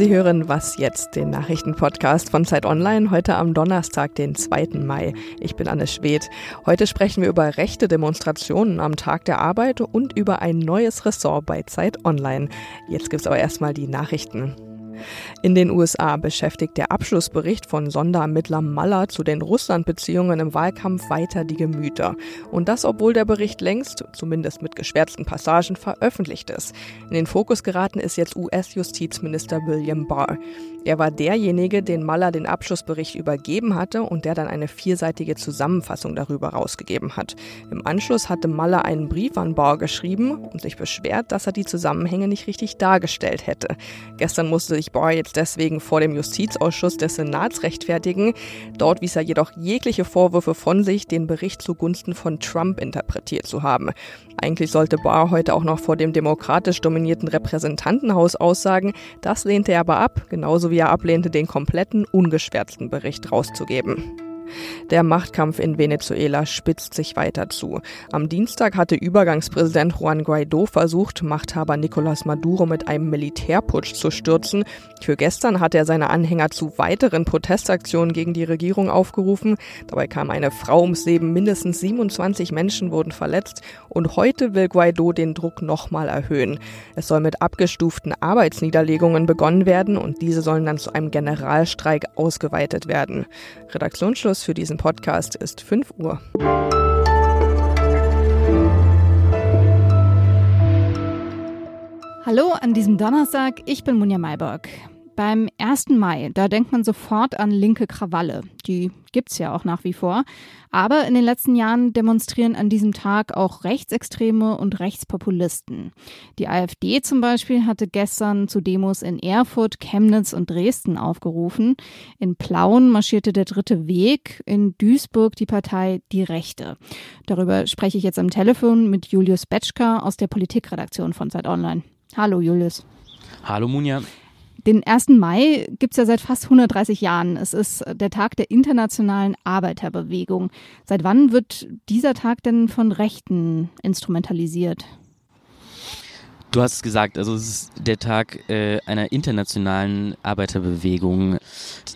Sie hören Was jetzt, den Nachrichtenpodcast von Zeit Online, heute am Donnerstag, den 2. Mai. Ich bin Anne Schwedt. Heute sprechen wir über rechte Demonstrationen am Tag der Arbeit und über ein neues Ressort bei Zeit Online. Jetzt gibt's aber erstmal die Nachrichten. In den USA beschäftigt der Abschlussbericht von Sonderermittler Maller zu den Russland-Beziehungen im Wahlkampf weiter die Gemüter. Und das, obwohl der Bericht längst, zumindest mit geschwärzten Passagen, veröffentlicht ist. In den Fokus geraten ist jetzt US-Justizminister William Barr. Er war derjenige, den Maller den Abschlussbericht übergeben hatte und der dann eine vierseitige Zusammenfassung darüber rausgegeben hat. Im Anschluss hatte Maller einen Brief an Barr geschrieben und sich beschwert, dass er die Zusammenhänge nicht richtig dargestellt hätte. Gestern musste sich Barr jetzt deswegen vor dem Justizausschuss des Senats rechtfertigen. Dort wies er jedoch jegliche Vorwürfe von sich, den Bericht zugunsten von Trump interpretiert zu haben. Eigentlich sollte Barr heute auch noch vor dem demokratisch dominierten Repräsentantenhaus aussagen. Das lehnte er aber ab, genauso wie er ablehnte, den kompletten, ungeschwärzten Bericht rauszugeben. Der Machtkampf in Venezuela spitzt sich weiter zu. Am Dienstag hatte Übergangspräsident Juan Guaido versucht, Machthaber Nicolás Maduro mit einem Militärputsch zu stürzen. Für gestern hat er seine Anhänger zu weiteren Protestaktionen gegen die Regierung aufgerufen. Dabei kam eine Frau ums Leben, mindestens 27 Menschen wurden verletzt und heute will Guaido den Druck nochmal erhöhen. Es soll mit abgestuften Arbeitsniederlegungen begonnen werden und diese sollen dann zu einem Generalstreik ausgeweitet werden. Redaktionsschluss Schluss für diesen Podcast ist 5 Uhr. Hallo an diesem Donnerstag, ich bin Munja Mayborg. Beim 1. Mai, da denkt man sofort an linke Krawalle. Die gibt's ja auch nach wie vor. Aber in den letzten Jahren demonstrieren an diesem Tag auch Rechtsextreme und Rechtspopulisten. Die AfD zum Beispiel hatte gestern zu Demos in Erfurt, Chemnitz und Dresden aufgerufen. In Plauen marschierte der Dritte Weg, in Duisburg die Partei Die Rechte. Darüber spreche ich jetzt am Telefon mit Julius Betschka aus der Politikredaktion von Zeit Online. Hallo Julius. Hallo Munja. Den 1. Mai gibt es ja seit fast 130 Jahren. Es ist der Tag der internationalen Arbeiterbewegung. Seit wann wird dieser Tag denn von Rechten instrumentalisiert? Du hast es gesagt, also es ist der Tag äh, einer internationalen Arbeiterbewegung.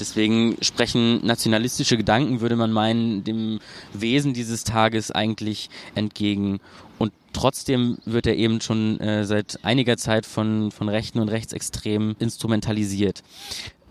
Deswegen sprechen nationalistische Gedanken, würde man meinen, dem Wesen dieses Tages eigentlich entgegen. Und trotzdem wird er eben schon äh, seit einiger Zeit von, von Rechten und Rechtsextremen instrumentalisiert.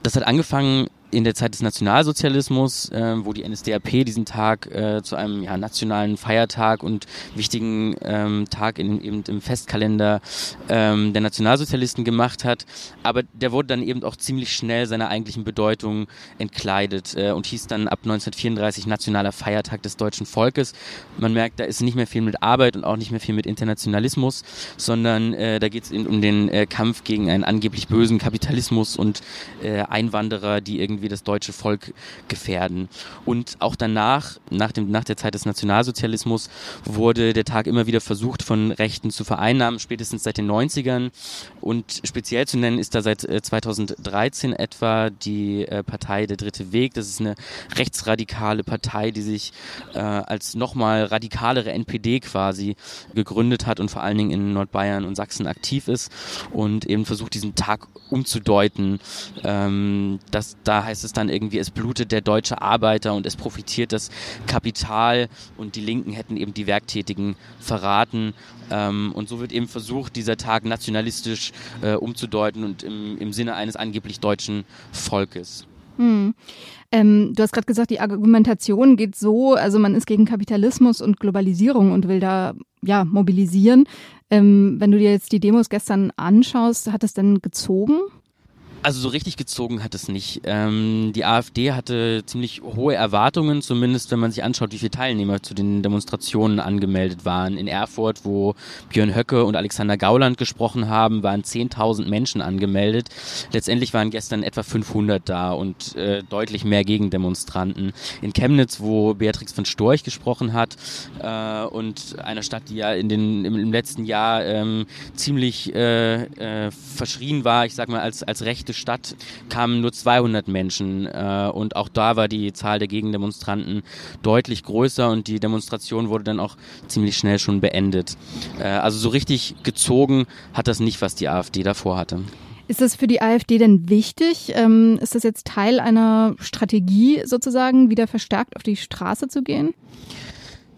Das hat angefangen in der Zeit des Nationalsozialismus, äh, wo die NSDAP diesen Tag äh, zu einem ja, nationalen Feiertag und wichtigen ähm, Tag in, eben im Festkalender ähm, der Nationalsozialisten gemacht hat. Aber der wurde dann eben auch ziemlich schnell seiner eigentlichen Bedeutung entkleidet äh, und hieß dann ab 1934 Nationaler Feiertag des deutschen Volkes. Man merkt, da ist nicht mehr viel mit Arbeit und auch nicht mehr viel mit Internationalismus, sondern äh, da geht es um den äh, Kampf gegen einen angeblich bösen Kapitalismus und äh, Einwanderer, die irgendwie irgendwie das deutsche Volk gefährden. Und auch danach, nach, dem, nach der Zeit des Nationalsozialismus, wurde der Tag immer wieder versucht, von Rechten zu vereinnahmen, spätestens seit den 90ern. Und speziell zu nennen ist da seit 2013 äh, etwa die äh, Partei Der Dritte Weg. Das ist eine rechtsradikale Partei, die sich äh, als nochmal radikalere NPD quasi gegründet hat und vor allen Dingen in Nordbayern und Sachsen aktiv ist und eben versucht, diesen Tag umzudeuten, ähm, dass da heißt es dann irgendwie, es blutet der deutsche Arbeiter und es profitiert das Kapital und die Linken hätten eben die Werktätigen verraten. Ähm, und so wird eben versucht, dieser Tag nationalistisch äh, umzudeuten und im, im Sinne eines angeblich deutschen Volkes. Hm. Ähm, du hast gerade gesagt, die Argumentation geht so, also man ist gegen Kapitalismus und Globalisierung und will da ja mobilisieren. Ähm, wenn du dir jetzt die Demos gestern anschaust, hat es denn gezogen? Also so richtig gezogen hat es nicht. Ähm, die AfD hatte ziemlich hohe Erwartungen, zumindest wenn man sich anschaut, wie viele Teilnehmer zu den Demonstrationen angemeldet waren. In Erfurt, wo Björn Höcke und Alexander Gauland gesprochen haben, waren 10.000 Menschen angemeldet. Letztendlich waren gestern etwa 500 da und äh, deutlich mehr Gegendemonstranten. In Chemnitz, wo Beatrix von Storch gesprochen hat äh, und einer Stadt, die ja in den, im, im letzten Jahr ähm, ziemlich äh, äh verschrien war, ich sag mal als, als rechte rechte Stadt kamen nur 200 Menschen äh, und auch da war die Zahl der Gegendemonstranten deutlich größer und die Demonstration wurde dann auch ziemlich schnell schon beendet. Äh, also so richtig gezogen hat das nicht, was die AfD davor hatte. Ist das für die AfD denn wichtig? Ähm, ist das jetzt Teil einer Strategie sozusagen, wieder verstärkt auf die Straße zu gehen?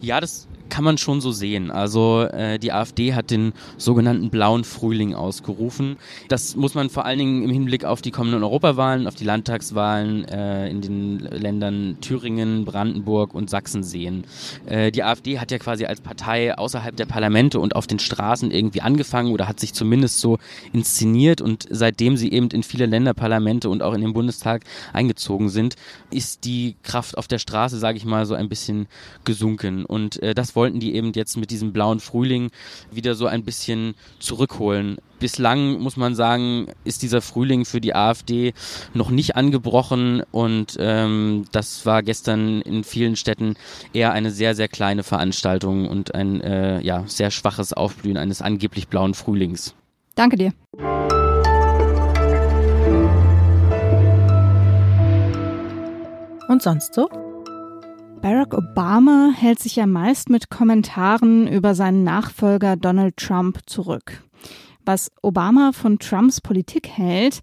Ja, das kann man schon so sehen. Also äh, die AfD hat den sogenannten blauen Frühling ausgerufen. Das muss man vor allen Dingen im Hinblick auf die kommenden Europawahlen, auf die Landtagswahlen äh, in den Ländern Thüringen, Brandenburg und Sachsen sehen. Äh, die AfD hat ja quasi als Partei außerhalb der Parlamente und auf den Straßen irgendwie angefangen oder hat sich zumindest so inszeniert und seitdem sie eben in viele Länderparlamente und auch in den Bundestag eingezogen sind, ist die Kraft auf der Straße, sage ich mal, so ein bisschen gesunken. Und äh, das wollten die eben jetzt mit diesem blauen Frühling wieder so ein bisschen zurückholen. Bislang muss man sagen, ist dieser Frühling für die AfD noch nicht angebrochen und ähm, das war gestern in vielen Städten eher eine sehr, sehr kleine Veranstaltung und ein äh, ja, sehr schwaches Aufblühen eines angeblich blauen Frühlings. Danke dir. Und sonst so? Barack Obama hält sich ja meist mit Kommentaren über seinen Nachfolger Donald Trump zurück. Was Obama von Trumps Politik hält,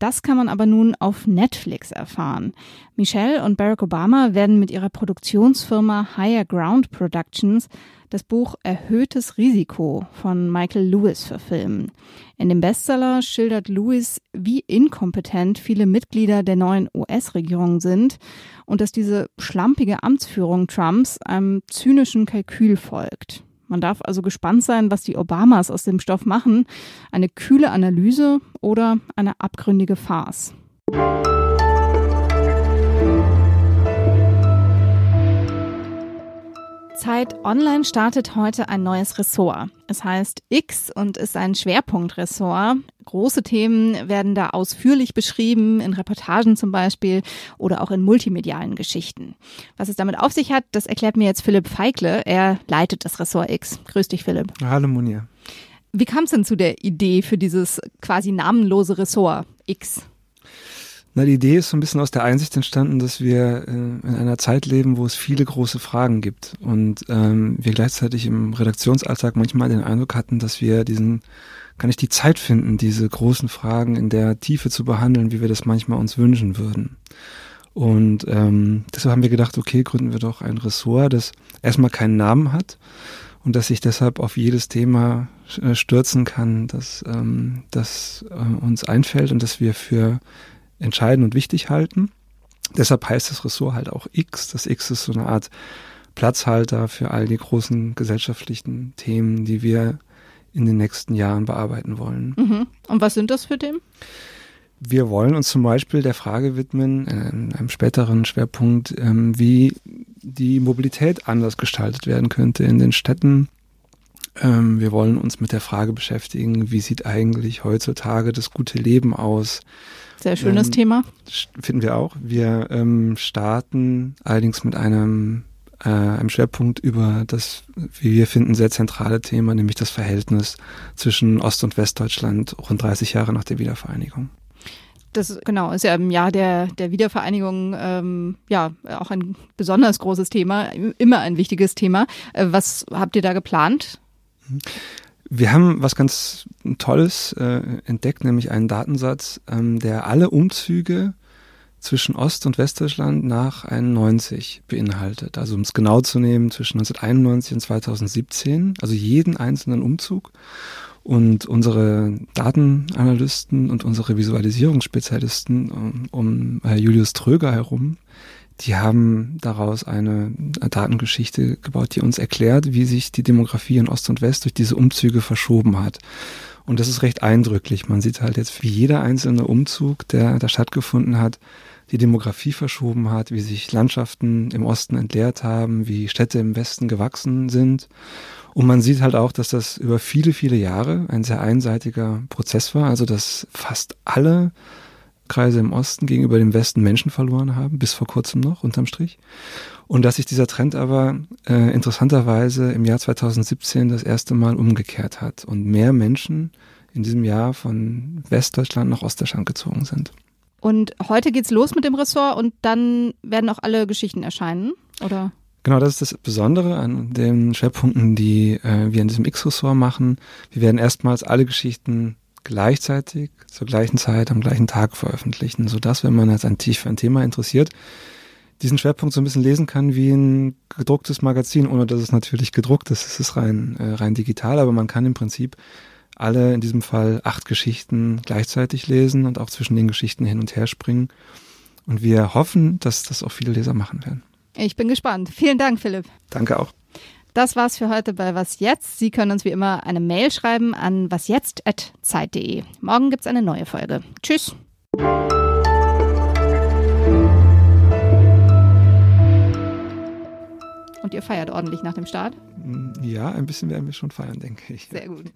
das kann man aber nun auf Netflix erfahren. Michelle und Barack Obama werden mit ihrer Produktionsfirma Higher Ground Productions das Buch Erhöhtes Risiko von Michael Lewis verfilmen. In dem Bestseller schildert Lewis, wie inkompetent viele Mitglieder der neuen US-Regierung sind und dass diese schlampige Amtsführung Trumps einem zynischen Kalkül folgt. Man darf also gespannt sein, was die Obamas aus dem Stoff machen. Eine kühle Analyse oder eine abgründige Farce. Zeit Online startet heute ein neues Ressort. Es heißt X und ist ein Schwerpunktressort. Große Themen werden da ausführlich beschrieben, in Reportagen zum Beispiel oder auch in multimedialen Geschichten. Was es damit auf sich hat, das erklärt mir jetzt Philipp Feigle. Er leitet das Ressort X. Grüß dich, Philipp. Hallo, Monia. Wie kam es denn zu der Idee für dieses quasi namenlose Ressort X? Na, die Idee ist so ein bisschen aus der Einsicht entstanden, dass wir äh, in einer Zeit leben, wo es viele große Fragen gibt und ähm, wir gleichzeitig im Redaktionsalltag manchmal den Eindruck hatten, dass wir diesen gar nicht die Zeit finden, diese großen Fragen in der Tiefe zu behandeln, wie wir das manchmal uns wünschen würden. Und ähm, deshalb haben wir gedacht, okay, gründen wir doch ein Ressort, das erstmal keinen Namen hat und das sich deshalb auf jedes Thema äh, stürzen kann, das, ähm, das äh, uns einfällt und das wir für entscheidend und wichtig halten. Deshalb heißt das Ressort halt auch X. Das X ist so eine Art Platzhalter für all die großen gesellschaftlichen Themen, die wir in den nächsten Jahren bearbeiten wollen. Mhm. Und was sind das für Themen? Wir wollen uns zum Beispiel der Frage widmen, äh, in einem späteren Schwerpunkt, ähm, wie die Mobilität anders gestaltet werden könnte in den Städten. Ähm, wir wollen uns mit der Frage beschäftigen, wie sieht eigentlich heutzutage das gute Leben aus? Sehr schönes ähm, Thema. Finden wir auch. Wir ähm, starten allerdings mit einem, äh, einem Schwerpunkt über das, wie wir finden, sehr zentrale Thema, nämlich das Verhältnis zwischen Ost- und Westdeutschland rund 30 Jahre nach der Wiedervereinigung. Das genau ist ja im Jahr der, der Wiedervereinigung ähm, ja auch ein besonders großes Thema, immer ein wichtiges Thema. Äh, was habt ihr da geplant? Wir haben was ganz Tolles äh, entdeckt, nämlich einen Datensatz, ähm, der alle Umzüge zwischen Ost- und Westdeutschland nach 91 beinhaltet. Also um es genau zu nehmen, zwischen 1991 und 2017, also jeden einzelnen Umzug. Und unsere Datenanalysten und unsere Visualisierungsspezialisten um, um äh, Julius Tröger herum, die haben daraus eine Datengeschichte gebaut, die uns erklärt, wie sich die Demografie in Ost und West durch diese Umzüge verschoben hat. Und das ist recht eindrücklich. Man sieht halt jetzt, wie jeder einzelne Umzug, der da stattgefunden hat, die Demografie verschoben hat, wie sich Landschaften im Osten entleert haben, wie Städte im Westen gewachsen sind. Und man sieht halt auch, dass das über viele, viele Jahre ein sehr einseitiger Prozess war. Also, dass fast alle Kreise im Osten gegenüber dem Westen Menschen verloren haben, bis vor kurzem noch, unterm Strich. Und dass sich dieser Trend aber äh, interessanterweise im Jahr 2017 das erste Mal umgekehrt hat und mehr Menschen in diesem Jahr von Westdeutschland nach Ostdeutschland gezogen sind. Und heute geht's los mit dem Ressort und dann werden auch alle Geschichten erscheinen, oder? Genau, das ist das Besondere an den Schwerpunkten, die äh, wir in diesem X-Ressort machen. Wir werden erstmals alle Geschichten gleichzeitig zur gleichen Zeit am gleichen Tag veröffentlichen, sodass, wenn man jetzt ein tief für ein Thema interessiert, diesen Schwerpunkt so ein bisschen lesen kann wie ein gedrucktes Magazin, ohne dass es natürlich gedruckt ist. Es ist rein, äh, rein digital, aber man kann im Prinzip alle, in diesem Fall acht Geschichten gleichzeitig lesen und auch zwischen den Geschichten hin und her springen. Und wir hoffen, dass das auch viele Leser machen werden. Ich bin gespannt. Vielen Dank, Philipp. Danke auch. Das war's für heute bei Was Jetzt. Sie können uns wie immer eine Mail schreiben an wasjetzt.zeit.de. Morgen gibt's eine neue Folge. Tschüss. Und ihr feiert ordentlich nach dem Start? Ja, ein bisschen werden wir schon feiern, denke ich. Sehr gut.